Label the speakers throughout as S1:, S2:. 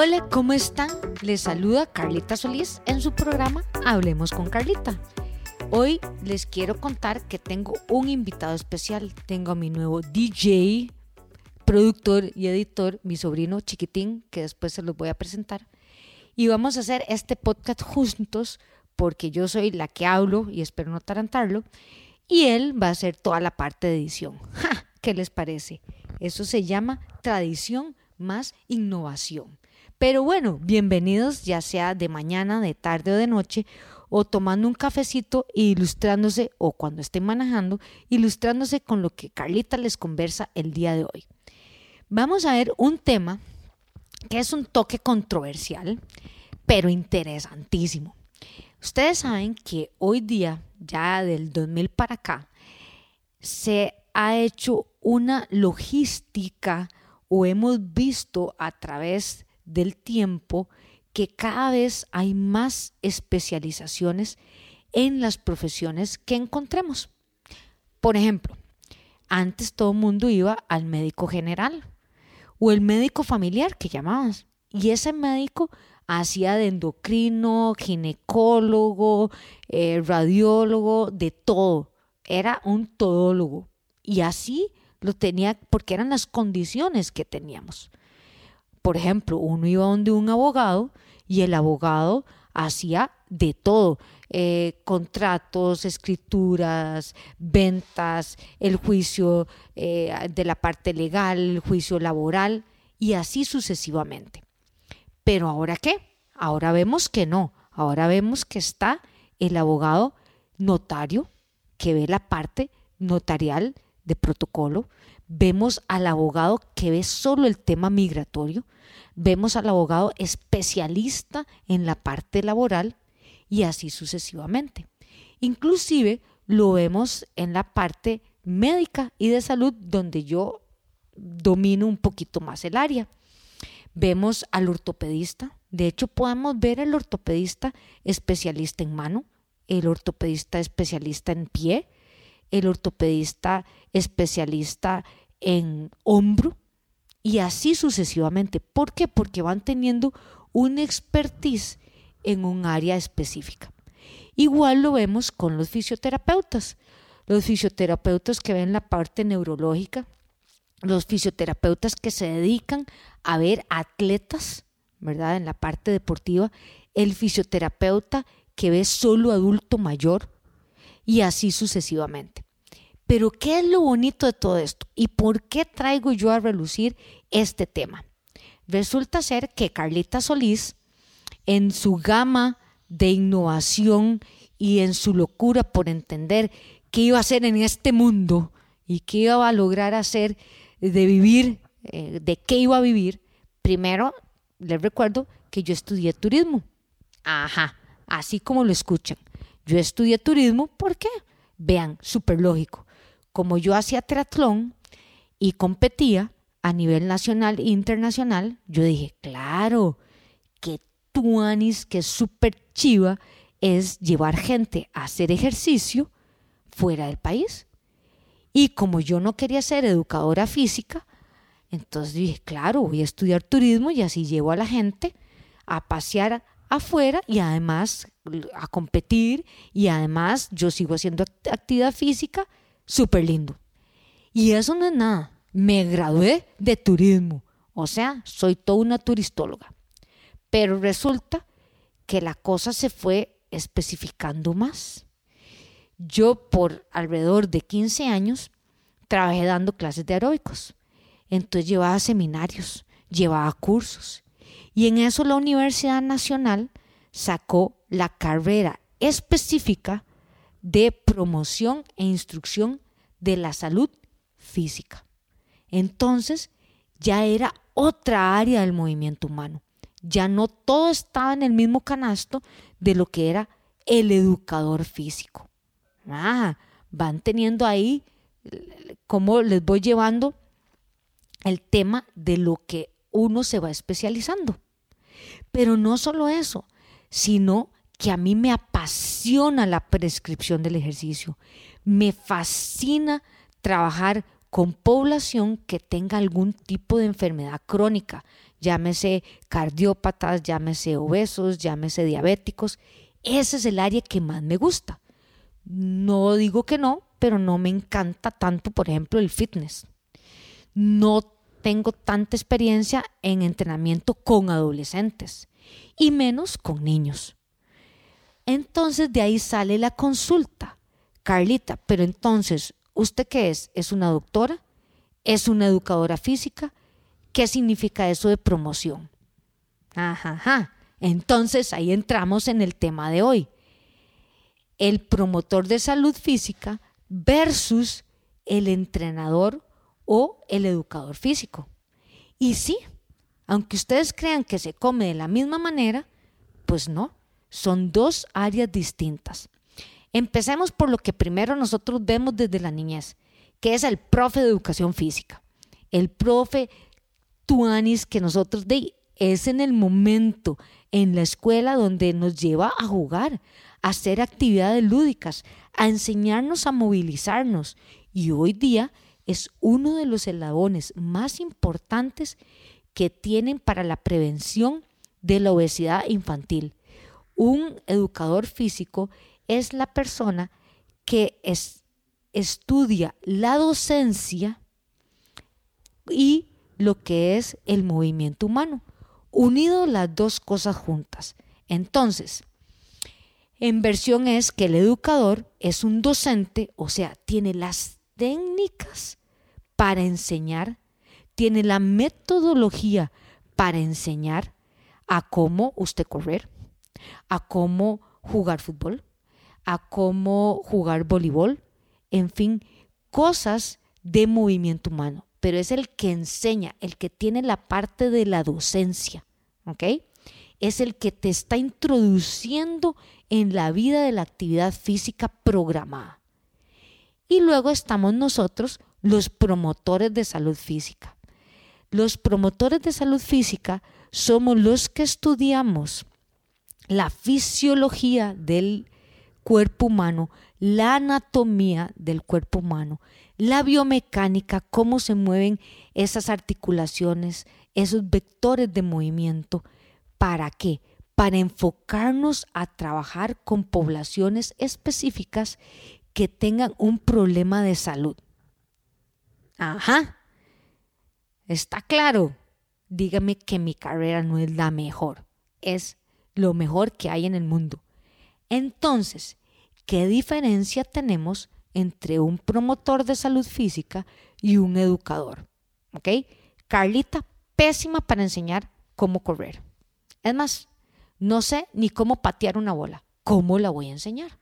S1: Hola, ¿cómo están? Les saluda Carlita Solís en su programa Hablemos con Carlita. Hoy les quiero contar que tengo un invitado especial. Tengo a mi nuevo DJ, productor y editor, mi sobrino chiquitín, que después se los voy a presentar. Y vamos a hacer este podcast juntos porque yo soy la que hablo y espero no tarantarlo. Y él va a hacer toda la parte de edición. ¿Qué les parece? Eso se llama tradición más innovación. Pero bueno, bienvenidos ya sea de mañana, de tarde o de noche, o tomando un cafecito e ilustrándose, o cuando estén manejando, ilustrándose con lo que Carlita les conversa el día de hoy. Vamos a ver un tema que es un toque controversial, pero interesantísimo. Ustedes saben que hoy día, ya del 2000 para acá, se ha hecho una logística o hemos visto a través del tiempo que cada vez hay más especializaciones en las profesiones que encontremos. Por ejemplo, antes todo el mundo iba al médico general o el médico familiar que llamabas. Y ese médico hacía de endocrino, ginecólogo, eh, radiólogo, de todo. Era un todólogo. Y así lo tenía porque eran las condiciones que teníamos por ejemplo, uno iba donde un abogado y el abogado hacía de todo, eh, contratos, escrituras, ventas, el juicio eh, de la parte legal, el juicio laboral y así sucesivamente. Pero ahora qué? Ahora vemos que no, ahora vemos que está el abogado notario que ve la parte notarial de protocolo, vemos al abogado que ve solo el tema migratorio, vemos al abogado especialista en la parte laboral y así sucesivamente. Inclusive lo vemos en la parte médica y de salud donde yo domino un poquito más el área. Vemos al ortopedista, de hecho podemos ver al ortopedista especialista en mano, el ortopedista especialista en pie, el ortopedista especialista en hombro y así sucesivamente. ¿Por qué? Porque van teniendo una expertise en un área específica. Igual lo vemos con los fisioterapeutas. Los fisioterapeutas que ven la parte neurológica, los fisioterapeutas que se dedican a ver atletas, ¿verdad? En la parte deportiva, el fisioterapeuta que ve solo adulto mayor y así sucesivamente. Pero ¿qué es lo bonito de todo esto? ¿Y por qué traigo yo a relucir este tema? Resulta ser que Carlita Solís, en su gama de innovación y en su locura por entender qué iba a hacer en este mundo y qué iba a lograr hacer de vivir, eh, de qué iba a vivir, primero les recuerdo que yo estudié turismo. Ajá, así como lo escuchan. Yo estudié turismo, ¿por qué? Vean, súper lógico como yo hacía triatlón y competía a nivel nacional e internacional, yo dije, claro, que tuanis, que súper chiva es llevar gente a hacer ejercicio fuera del país. Y como yo no quería ser educadora física, entonces dije, claro, voy a estudiar turismo y así llevo a la gente a pasear afuera y además a competir y además yo sigo haciendo actividad física súper lindo. Y eso no es nada. Me gradué de turismo. O sea, soy toda una turistóloga. Pero resulta que la cosa se fue especificando más. Yo por alrededor de 15 años trabajé dando clases de aeróbicos. Entonces llevaba seminarios, llevaba cursos. Y en eso la Universidad Nacional sacó la carrera específica de promoción e instrucción de la salud física. Entonces ya era otra área del movimiento humano. Ya no todo estaba en el mismo canasto de lo que era el educador físico. Ah, van teniendo ahí cómo les voy llevando el tema de lo que uno se va especializando. Pero no solo eso, sino que a mí me apasiona la prescripción del ejercicio. Me fascina trabajar con población que tenga algún tipo de enfermedad crónica, llámese cardiópatas, llámese obesos, llámese diabéticos. Ese es el área que más me gusta. No digo que no, pero no me encanta tanto, por ejemplo, el fitness. No tengo tanta experiencia en entrenamiento con adolescentes y menos con niños. Entonces de ahí sale la consulta. Carlita, pero entonces, ¿usted qué es? ¿Es una doctora? ¿Es una educadora física? ¿Qué significa eso de promoción? Ajá. Entonces ahí entramos en el tema de hoy. El promotor de salud física versus el entrenador o el educador físico. Y sí, aunque ustedes crean que se come de la misma manera, pues no, son dos áreas distintas. Empecemos por lo que primero nosotros vemos desde la niñez, que es el profe de educación física. El profe tuanis que nosotros de es en el momento en la escuela donde nos lleva a jugar, a hacer actividades lúdicas, a enseñarnos a movilizarnos. Y hoy día es uno de los eslabones más importantes que tienen para la prevención de la obesidad infantil. Un educador físico es la persona que estudia la docencia y lo que es el movimiento humano, unido las dos cosas juntas. Entonces, en versión es que el educador es un docente, o sea, tiene las técnicas para enseñar, tiene la metodología para enseñar a cómo usted correr, a cómo jugar fútbol, a cómo jugar voleibol, en fin, cosas de movimiento humano, pero es el que enseña, el que tiene la parte de la docencia, ¿ok? Es el que te está introduciendo en la vida de la actividad física programada. Y luego estamos nosotros, los promotores de salud física. Los promotores de salud física somos los que estudiamos la fisiología del cuerpo humano, la anatomía del cuerpo humano, la biomecánica, cómo se mueven esas articulaciones, esos vectores de movimiento. ¿Para qué? Para enfocarnos a trabajar con poblaciones específicas que tengan un problema de salud. Ajá. Está claro. Dígame que mi carrera no es la mejor. Es lo mejor que hay en el mundo. Entonces, ¿qué diferencia tenemos entre un promotor de salud física y un educador? Carlita, pésima para enseñar cómo correr. Es más, no sé ni cómo patear una bola. ¿Cómo la voy a enseñar?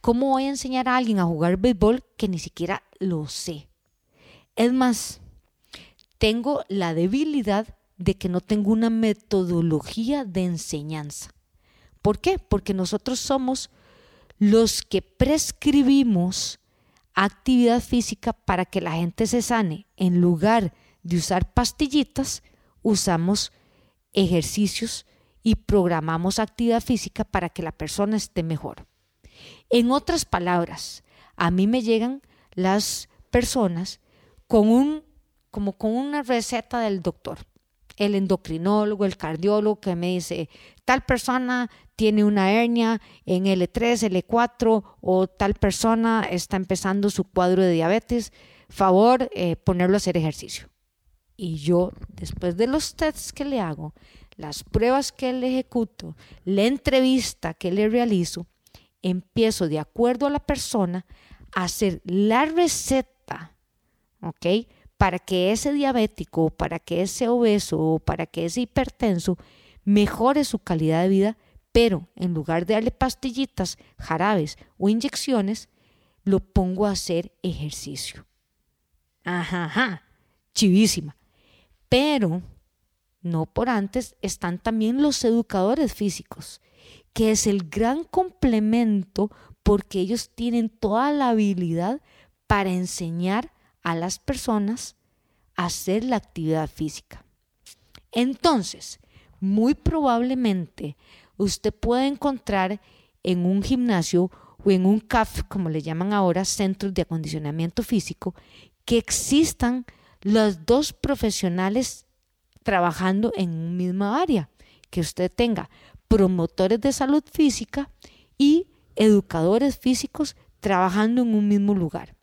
S1: ¿Cómo voy a enseñar a alguien a jugar béisbol que ni siquiera lo sé? Es más, tengo la debilidad de que no tengo una metodología de enseñanza. ¿Por qué? Porque nosotros somos los que prescribimos actividad física para que la gente se sane. En lugar de usar pastillitas, usamos ejercicios y programamos actividad física para que la persona esté mejor. En otras palabras, a mí me llegan las personas con un como con una receta del doctor el endocrinólogo, el cardiólogo que me dice, tal persona tiene una hernia en L3, L4 o tal persona está empezando su cuadro de diabetes, favor eh, ponerlo a hacer ejercicio. Y yo, después de los tests que le hago, las pruebas que le ejecuto, la entrevista que le realizo, empiezo de acuerdo a la persona a hacer la receta, ¿ok? Para que ese diabético, para que ese obeso, para que ese hipertenso mejore su calidad de vida, pero en lugar de darle pastillitas, jarabes o inyecciones, lo pongo a hacer ejercicio. Ajá, ajá, chivísima. Pero no por antes están también los educadores físicos, que es el gran complemento porque ellos tienen toda la habilidad para enseñar a las personas hacer la actividad física. Entonces, muy probablemente usted puede encontrar en un gimnasio o en un CAF, como le llaman ahora, centros de acondicionamiento físico, que existan los dos profesionales trabajando en un misma área, que usted tenga promotores de salud física y educadores físicos trabajando en un mismo lugar.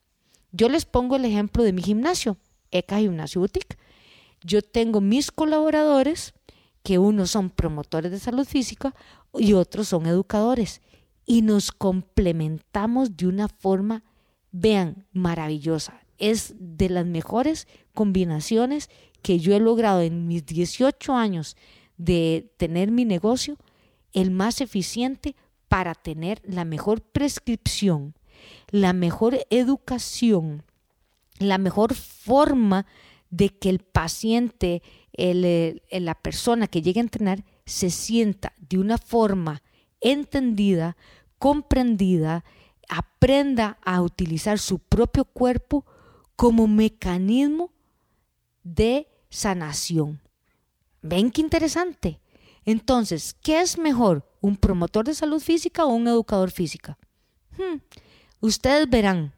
S1: Yo les pongo el ejemplo de mi gimnasio, ECA Gimnasio Boutique. Yo tengo mis colaboradores, que unos son promotores de salud física y otros son educadores. Y nos complementamos de una forma, vean, maravillosa. Es de las mejores combinaciones que yo he logrado en mis 18 años de tener mi negocio, el más eficiente para tener la mejor prescripción, la mejor educación, la mejor forma de que el paciente, la persona que llegue a entrenar, se sienta de una forma entendida, comprendida, aprenda a utilizar su propio cuerpo como mecanismo de sanación. ¿Ven qué interesante? Entonces, ¿qué es mejor? ¿Un promotor de salud física o un educador física? Hmm, ustedes verán,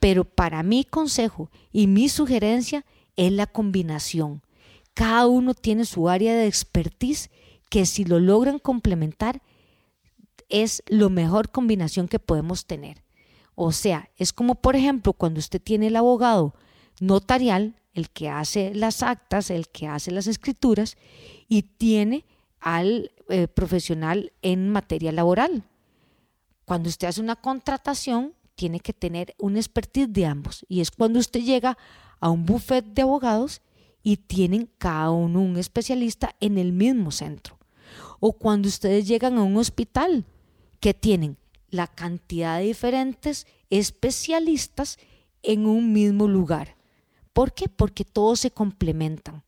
S1: pero para mi consejo y mi sugerencia es la combinación. Cada uno tiene su área de expertise que si lo logran complementar es la mejor combinación que podemos tener. O sea, es como por ejemplo cuando usted tiene el abogado notarial, el que hace las actas, el que hace las escrituras, y tiene al eh, profesional en materia laboral. Cuando usted hace una contratación, tiene que tener un expertise de ambos. Y es cuando usted llega a un buffet de abogados y tienen cada uno un especialista en el mismo centro. O cuando ustedes llegan a un hospital que tienen la cantidad de diferentes especialistas en un mismo lugar. ¿Por qué? Porque todos se complementan.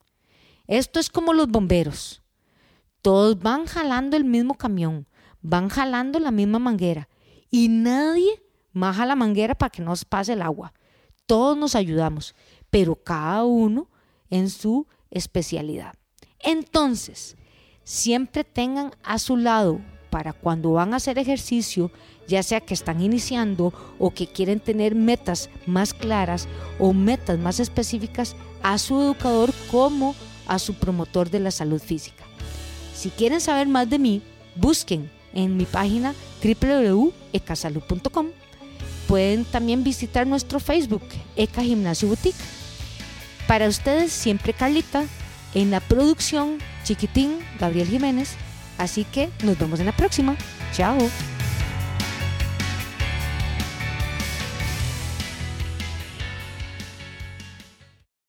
S1: Esto es como los bomberos. Todos van jalando el mismo camión, van jalando la misma manguera y nadie maja la manguera para que no pase el agua. Todos nos ayudamos, pero cada uno en su especialidad. Entonces, siempre tengan a su lado para cuando van a hacer ejercicio, ya sea que están iniciando o que quieren tener metas más claras o metas más específicas, a su educador como a su promotor de la salud física. Si quieren saber más de mí, busquen en mi página www.ecasalud.com. Pueden también visitar nuestro Facebook, Eca Gimnasio Boutique. Para ustedes, siempre Carlita, en la producción, Chiquitín, Gabriel Jiménez. Así que nos vemos en la próxima. Chao.